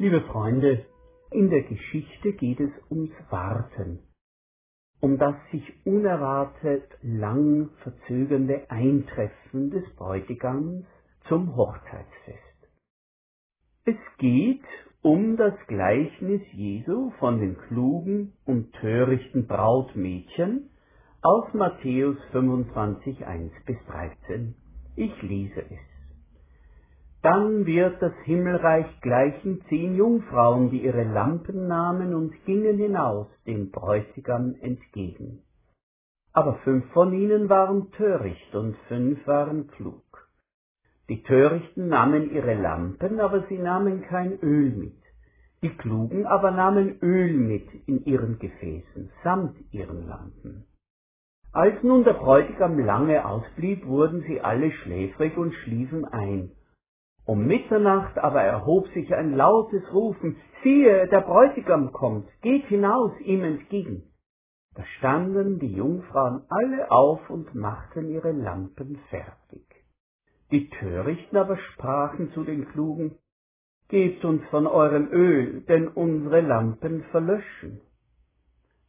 Liebe Freunde, in der Geschichte geht es ums Warten, um das sich unerwartet lang verzögernde Eintreffen des Bräutigams zum Hochzeitsfest. Es geht um das Gleichnis Jesu von den klugen und törichten Brautmädchen aus Matthäus 25, 1 bis 13. Ich lese es. Dann wird das Himmelreich gleichen zehn Jungfrauen, die ihre Lampen nahmen und gingen hinaus dem Bräutigam entgegen. Aber fünf von ihnen waren töricht und fünf waren klug. Die Törichten nahmen ihre Lampen, aber sie nahmen kein Öl mit. Die Klugen aber nahmen Öl mit in ihren Gefäßen, samt ihren Lampen. Als nun der Bräutigam lange ausblieb, wurden sie alle schläfrig und schliefen ein. Um Mitternacht aber erhob sich ein lautes Rufen, siehe, der Bräutigam kommt, geht hinaus ihm entgegen. Da standen die Jungfrauen alle auf und machten ihre Lampen fertig. Die Törichten aber sprachen zu den Klugen, Gebt uns von eurem Öl, denn unsere Lampen verlöschen.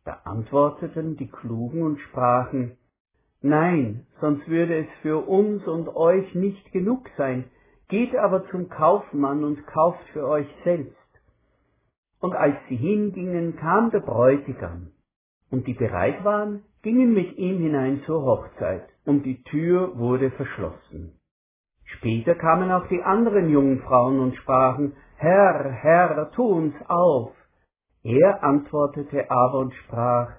Da antworteten die Klugen und sprachen, Nein, sonst würde es für uns und euch nicht genug sein, Geht aber zum Kaufmann und kauft für euch selbst. Und als sie hingingen, kam der Bräutigam. Und die bereit waren, gingen mit ihm hinein zur Hochzeit, und die Tür wurde verschlossen. Später kamen auch die anderen jungen Frauen und sprachen, Herr, Herr, tu uns auf. Er antwortete aber und sprach,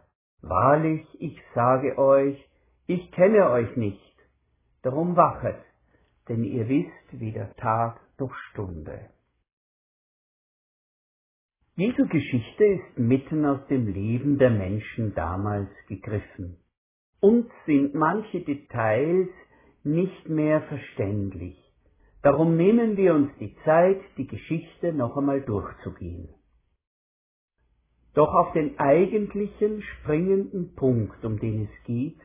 Wahrlich, ich sage euch, ich kenne euch nicht, darum wachet denn ihr wisst weder Tag noch Stunde. Jesu Geschichte ist mitten aus dem Leben der Menschen damals gegriffen. Uns sind manche Details nicht mehr verständlich. Darum nehmen wir uns die Zeit, die Geschichte noch einmal durchzugehen. Doch auf den eigentlichen springenden Punkt, um den es geht,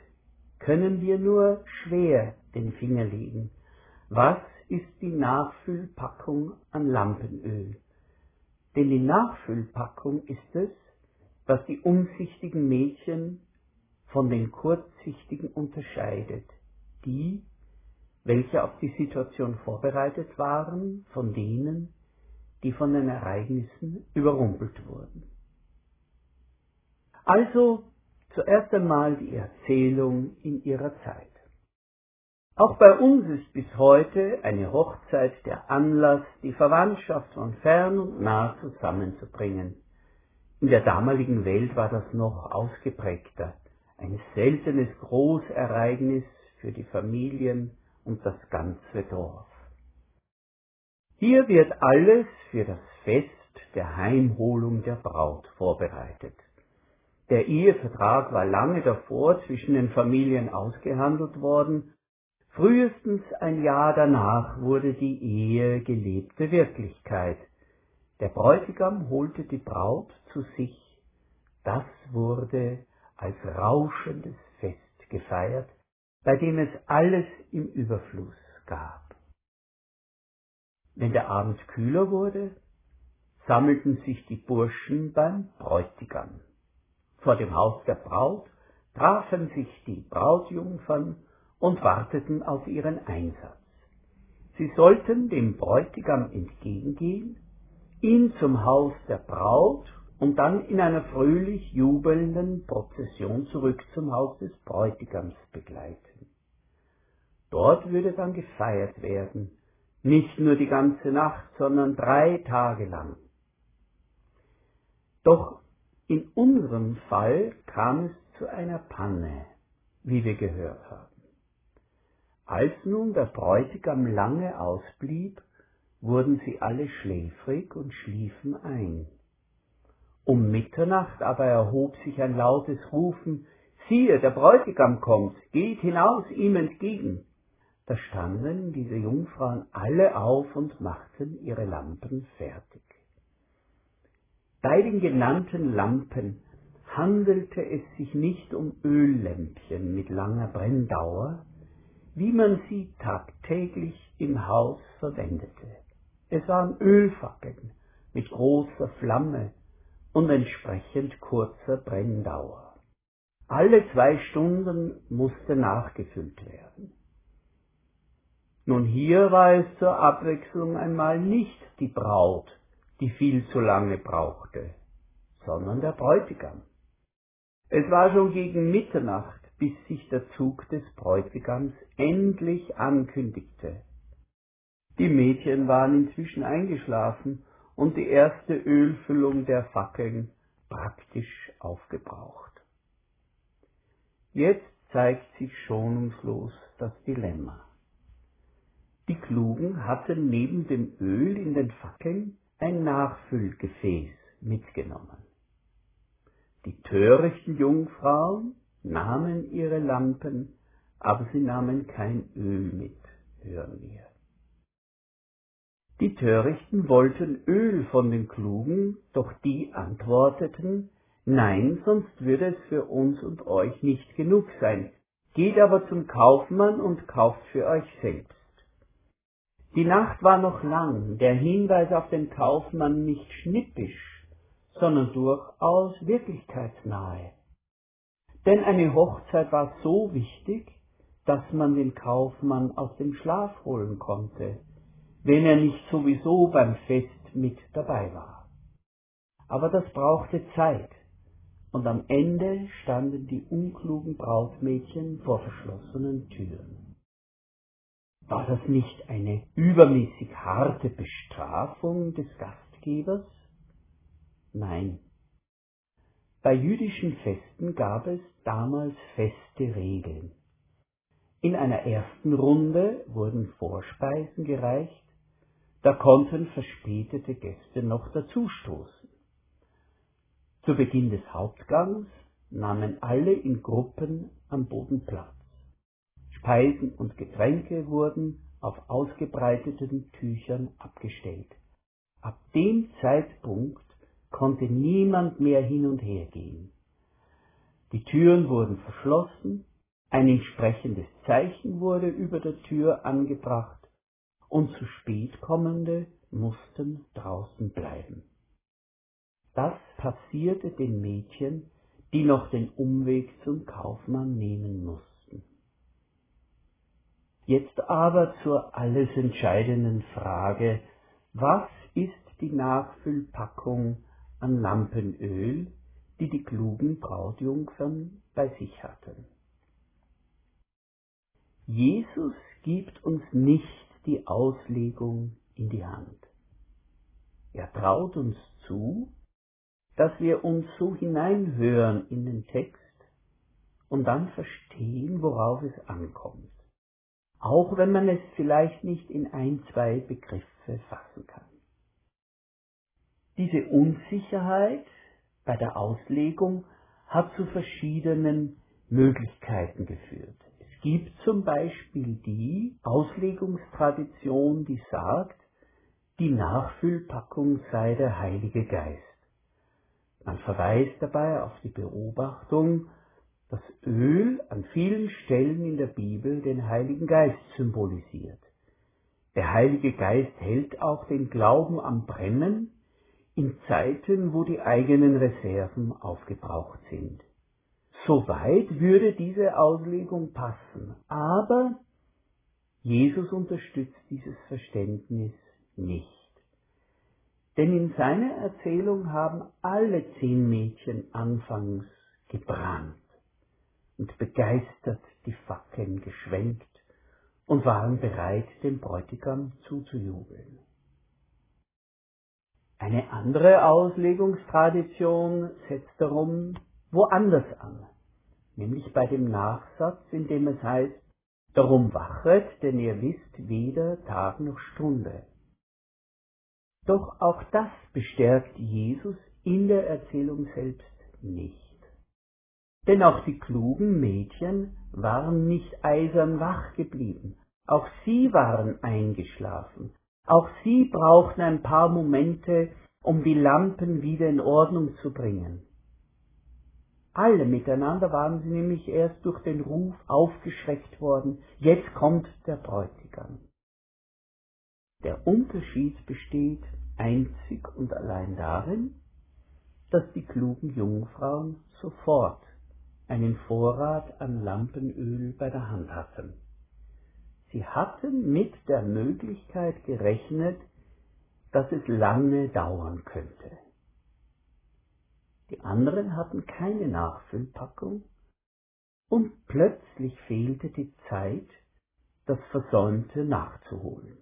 können wir nur schwer den Finger legen. Was ist die Nachfüllpackung an Lampenöl? Denn die Nachfüllpackung ist es, was die umsichtigen Mädchen von den kurzsichtigen unterscheidet, die, welche auf die Situation vorbereitet waren, von denen, die von den Ereignissen überrumpelt wurden. Also zuerst einmal die Erzählung in ihrer Zeit. Auch bei uns ist bis heute eine Hochzeit der Anlass, die Verwandtschaft von fern und nah zusammenzubringen. In der damaligen Welt war das noch ausgeprägter, ein seltenes Großereignis für die Familien und das ganze Dorf. Hier wird alles für das Fest der Heimholung der Braut vorbereitet. Der Ehevertrag war lange davor zwischen den Familien ausgehandelt worden Frühestens ein Jahr danach wurde die Ehe gelebte Wirklichkeit. Der Bräutigam holte die Braut zu sich. Das wurde als rauschendes Fest gefeiert, bei dem es alles im Überfluss gab. Wenn der Abend kühler wurde, sammelten sich die Burschen beim Bräutigam. Vor dem Haus der Braut trafen sich die Brautjungfern und warteten auf ihren Einsatz. Sie sollten dem Bräutigam entgegengehen, ihn zum Haus der Braut und dann in einer fröhlich jubelnden Prozession zurück zum Haus des Bräutigams begleiten. Dort würde dann gefeiert werden, nicht nur die ganze Nacht, sondern drei Tage lang. Doch in unserem Fall kam es zu einer Panne, wie wir gehört haben. Als nun der Bräutigam lange ausblieb, wurden sie alle schläfrig und schliefen ein. Um Mitternacht aber erhob sich ein lautes Rufen, siehe, der Bräutigam kommt, geht hinaus ihm entgegen. Da standen diese Jungfrauen alle auf und machten ihre Lampen fertig. Bei den genannten Lampen handelte es sich nicht um Öllämpchen mit langer Brenndauer, wie man sie tagtäglich im Haus verwendete. Es waren Ölfackeln mit großer Flamme und entsprechend kurzer Brenndauer. Alle zwei Stunden musste nachgefüllt werden. Nun hier war es zur Abwechslung einmal nicht die Braut, die viel zu lange brauchte, sondern der Bräutigam. Es war schon gegen Mitternacht, bis sich der Zug des Bräutigams endlich ankündigte. Die Mädchen waren inzwischen eingeschlafen und die erste Ölfüllung der Fackeln praktisch aufgebraucht. Jetzt zeigt sich schonungslos das Dilemma. Die Klugen hatten neben dem Öl in den Fackeln ein Nachfüllgefäß mitgenommen. Die törichten Jungfrauen nahmen ihre Lampen, aber sie nahmen kein Öl mit, hören wir. Die Törichten wollten Öl von den Klugen, doch die antworteten, Nein, sonst würde es für uns und euch nicht genug sein. Geht aber zum Kaufmann und kauft für euch selbst. Die Nacht war noch lang, der Hinweis auf den Kaufmann nicht schnippisch, sondern durchaus wirklichkeitsnahe. Denn eine Hochzeit war so wichtig, dass man den Kaufmann aus dem Schlaf holen konnte, wenn er nicht sowieso beim Fest mit dabei war. Aber das brauchte Zeit, und am Ende standen die unklugen Brautmädchen vor verschlossenen Türen. War das nicht eine übermäßig harte Bestrafung des Gastgebers? Nein. Bei jüdischen Festen gab es damals feste Regeln. In einer ersten Runde wurden Vorspeisen gereicht, da konnten verspätete Gäste noch dazustoßen. Zu Beginn des Hauptgangs nahmen alle in Gruppen am Boden Platz. Speisen und Getränke wurden auf ausgebreiteten Tüchern abgestellt. Ab dem Zeitpunkt konnte niemand mehr hin und her gehen. Die Türen wurden verschlossen, ein entsprechendes Zeichen wurde über der Tür angebracht und zu spät kommende mussten draußen bleiben. Das passierte den Mädchen, die noch den Umweg zum Kaufmann nehmen mussten. Jetzt aber zur alles entscheidenden Frage, was ist die Nachfüllpackung an Lampenöl, die die klugen Brautjungfern bei sich hatten? Jesus gibt uns nicht die Auslegung in die Hand. Er traut uns zu, dass wir uns so hineinhören in den Text und dann verstehen, worauf es ankommt, auch wenn man es vielleicht nicht in ein, zwei Begriffe fassen kann. Diese Unsicherheit bei der Auslegung hat zu verschiedenen Möglichkeiten geführt gibt zum Beispiel die Auslegungstradition, die sagt, die Nachfüllpackung sei der Heilige Geist. Man verweist dabei auf die Beobachtung, dass Öl an vielen Stellen in der Bibel den Heiligen Geist symbolisiert. Der Heilige Geist hält auch den Glauben am Brennen in Zeiten, wo die eigenen Reserven aufgebraucht sind. Soweit würde diese Auslegung passen. Aber Jesus unterstützt dieses Verständnis nicht. Denn in seiner Erzählung haben alle zehn Mädchen anfangs gebrannt und begeistert die Fackeln geschwenkt und waren bereit, dem Bräutigam zuzujubeln. Eine andere Auslegungstradition setzt darum woanders an nämlich bei dem Nachsatz, in dem es heißt, Darum wachet, denn ihr wisst weder Tag noch Stunde. Doch auch das bestärkt Jesus in der Erzählung selbst nicht. Denn auch die klugen Mädchen waren nicht eisern wach geblieben, auch sie waren eingeschlafen, auch sie brauchten ein paar Momente, um die Lampen wieder in Ordnung zu bringen. Alle miteinander waren sie nämlich erst durch den Ruf aufgeschreckt worden, jetzt kommt der Bräutigam. Der Unterschied besteht einzig und allein darin, dass die klugen Jungfrauen sofort einen Vorrat an Lampenöl bei der Hand hatten. Sie hatten mit der Möglichkeit gerechnet, dass es lange dauern könnte. Die anderen hatten keine Nachfüllpackung und plötzlich fehlte die Zeit, das Versäumte nachzuholen.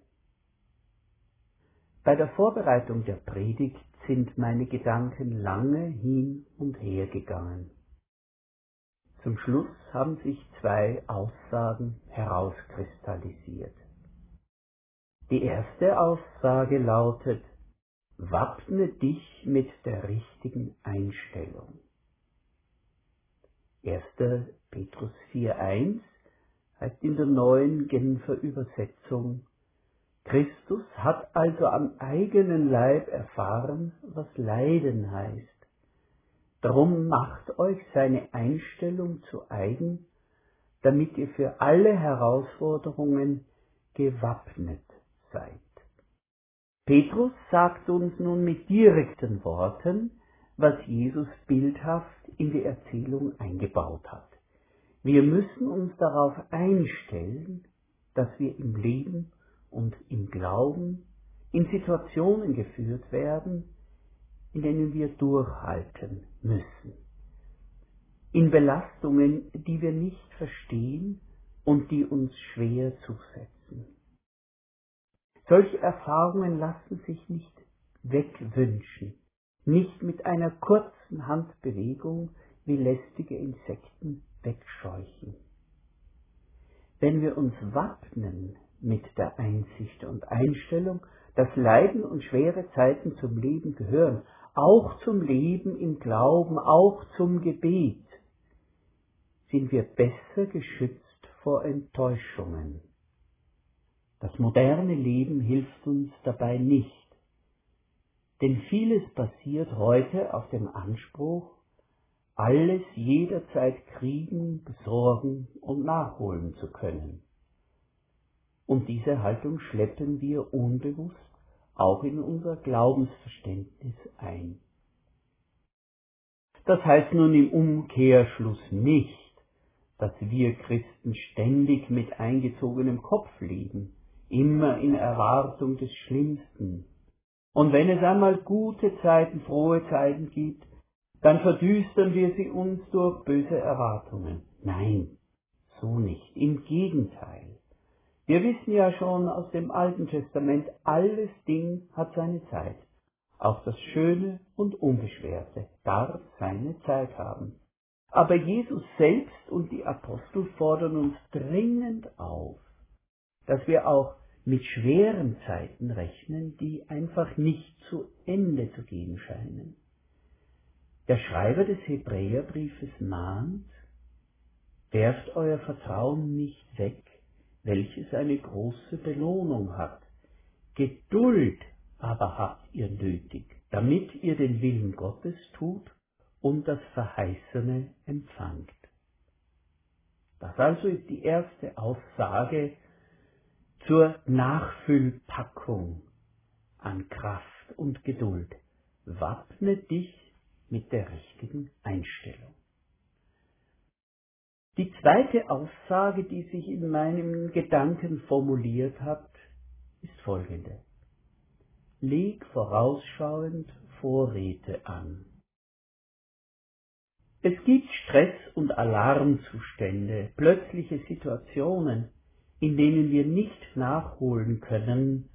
Bei der Vorbereitung der Predigt sind meine Gedanken lange hin und her gegangen. Zum Schluss haben sich zwei Aussagen herauskristallisiert. Die erste Aussage lautet, wappne dich mit der richtigen Einstellung. 1. Petrus 4.1 heißt in der neuen Genfer Übersetzung, Christus hat also am eigenen Leib erfahren, was Leiden heißt. Darum macht euch seine Einstellung zu eigen, damit ihr für alle Herausforderungen gewappnet seid. Petrus sagt uns nun mit direkten Worten, was Jesus bildhaft in die Erzählung eingebaut hat. Wir müssen uns darauf einstellen, dass wir im Leben und im Glauben in Situationen geführt werden, in denen wir durchhalten müssen. In Belastungen, die wir nicht verstehen und die uns schwer zusetzen. Solche Erfahrungen lassen sich nicht wegwünschen, nicht mit einer kurzen Handbewegung wie lästige Insekten wegscheuchen. Wenn wir uns wappnen mit der Einsicht und Einstellung, dass Leiden und schwere Zeiten zum Leben gehören, auch zum Leben im Glauben, auch zum Gebet, sind wir besser geschützt vor Enttäuschungen. Das moderne Leben hilft uns dabei nicht, denn vieles basiert heute auf dem Anspruch, alles jederzeit kriegen, besorgen und nachholen zu können. Und diese Haltung schleppen wir unbewusst auch in unser Glaubensverständnis ein. Das heißt nun im Umkehrschluss nicht, dass wir Christen ständig mit eingezogenem Kopf leben, immer in Erwartung des Schlimmsten. Und wenn es einmal gute Zeiten, frohe Zeiten gibt, dann verdüstern wir sie uns durch böse Erwartungen. Nein, so nicht. Im Gegenteil. Wir wissen ja schon aus dem Alten Testament, alles Ding hat seine Zeit. Auch das Schöne und Unbeschwerte darf seine Zeit haben. Aber Jesus selbst und die Apostel fordern uns dringend auf, dass wir auch mit schweren Zeiten rechnen, die einfach nicht zu Ende zu gehen scheinen. Der Schreiber des Hebräerbriefes mahnt, werft euer Vertrauen nicht weg, welches eine große Belohnung hat. Geduld aber habt ihr nötig, damit ihr den Willen Gottes tut und das Verheißene empfangt. Das also ist die erste Aussage zur Nachfüllpackung an Kraft und Geduld. Wappne dich mit der richtigen Einstellung. Die zweite Aussage, die sich in meinem Gedanken formuliert hat, ist folgende. Leg vorausschauend Vorräte an. Es gibt Stress- und Alarmzustände, plötzliche Situationen, in denen wir nicht nachholen können,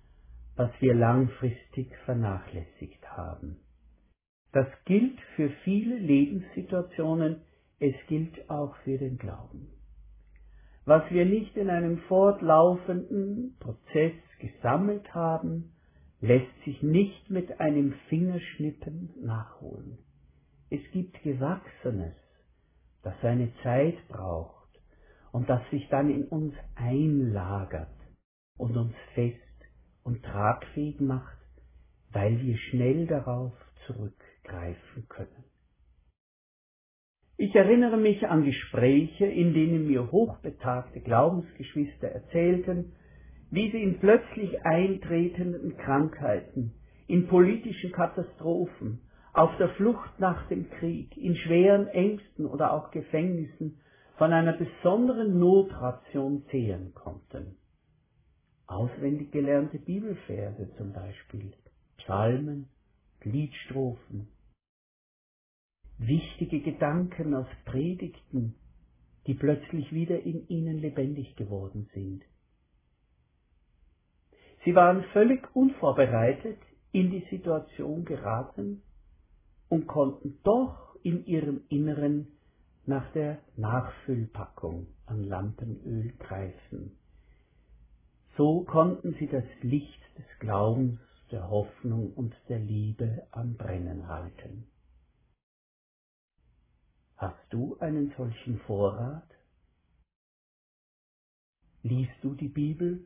was wir langfristig vernachlässigt haben. Das gilt für viele Lebenssituationen, es gilt auch für den Glauben. Was wir nicht in einem fortlaufenden Prozess gesammelt haben, lässt sich nicht mit einem Fingerschnippen nachholen. Es gibt Gewachsenes, das seine Zeit braucht und das sich dann in uns einlagert und uns fest und tragfähig macht, weil wir schnell darauf zurückgreifen können. Ich erinnere mich an Gespräche, in denen mir hochbetagte Glaubensgeschwister erzählten, wie sie in plötzlich eintretenden Krankheiten, in politischen Katastrophen, auf der Flucht nach dem Krieg, in schweren Ängsten oder auch Gefängnissen von einer besonderen Notration zehren konnten. Auswendig gelernte Bibelverse zum Beispiel, Psalmen, Liedstrophen, wichtige Gedanken aus Predigten, die plötzlich wieder in ihnen lebendig geworden sind. Sie waren völlig unvorbereitet in die Situation geraten und konnten doch in ihrem Inneren nach der Nachfüllpackung an Lampenöl greifen. So konnten sie das Licht des Glaubens, der Hoffnung und der Liebe am Brennen halten. Hast du einen solchen Vorrat? Liest du die Bibel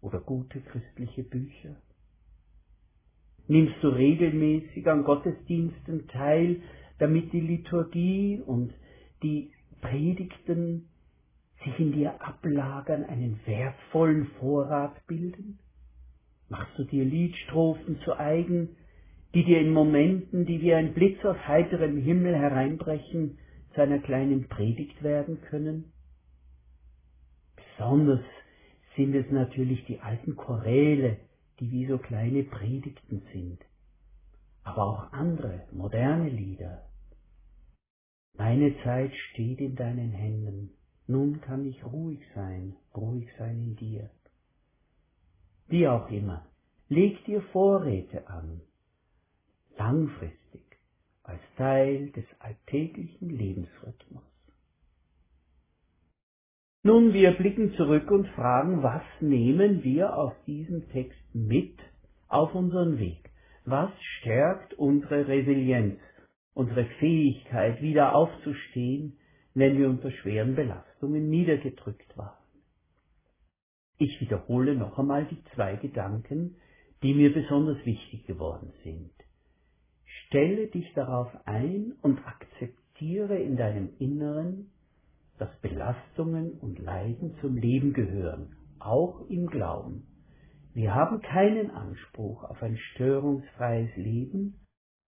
oder gute christliche Bücher? Nimmst du regelmäßig an Gottesdiensten teil, damit die Liturgie und die Predigten sich in dir ablagern, einen wertvollen Vorrat bilden? Machst du dir Liedstrophen zu eigen, die dir in Momenten, die wie ein Blitz aus heiterem Himmel hereinbrechen, zu einer kleinen Predigt werden können? Besonders sind es natürlich die alten Choräle, die wie so kleine Predigten sind, aber auch andere, moderne Lieder. Meine Zeit steht in deinen Händen, nun kann ich ruhig sein, ruhig sein in dir. Wie auch immer, leg dir Vorräte an, langfristig, als Teil des alltäglichen Lebensrhythmus. Nun, wir blicken zurück und fragen, was nehmen wir aus diesem Text mit auf unseren Weg? Was stärkt unsere Resilienz, unsere Fähigkeit, wieder aufzustehen, wenn wir unter schweren Belastungen niedergedrückt waren? Ich wiederhole noch einmal die zwei Gedanken, die mir besonders wichtig geworden sind. Stelle dich darauf ein und akzeptiere in deinem Inneren, dass Belastungen und Leiden zum Leben gehören, auch im Glauben. Wir haben keinen Anspruch auf ein störungsfreies Leben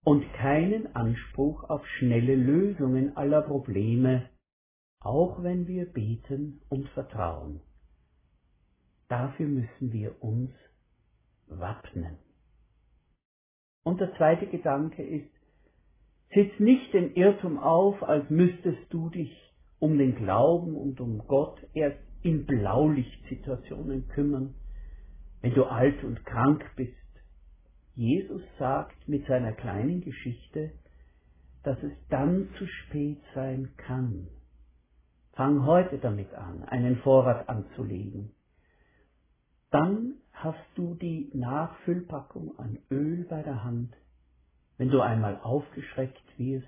und keinen Anspruch auf schnelle Lösungen aller Probleme, auch wenn wir beten und vertrauen. Dafür müssen wir uns wappnen. Und der zweite Gedanke ist, sitz nicht den Irrtum auf, als müsstest du dich um den Glauben und um Gott erst in Blaulichtsituationen kümmern, wenn du alt und krank bist. Jesus sagt mit seiner kleinen Geschichte, dass es dann zu spät sein kann. Fang heute damit an, einen Vorrat anzulegen. Dann hast du die Nachfüllpackung an Öl bei der Hand, wenn du einmal aufgeschreckt wirst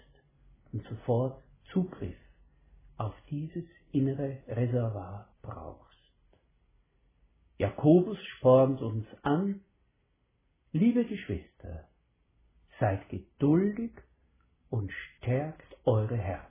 und sofort Zugriff auf dieses innere Reservoir brauchst. Jakobus spornt uns an, liebe Geschwister, seid geduldig und stärkt eure Herzen.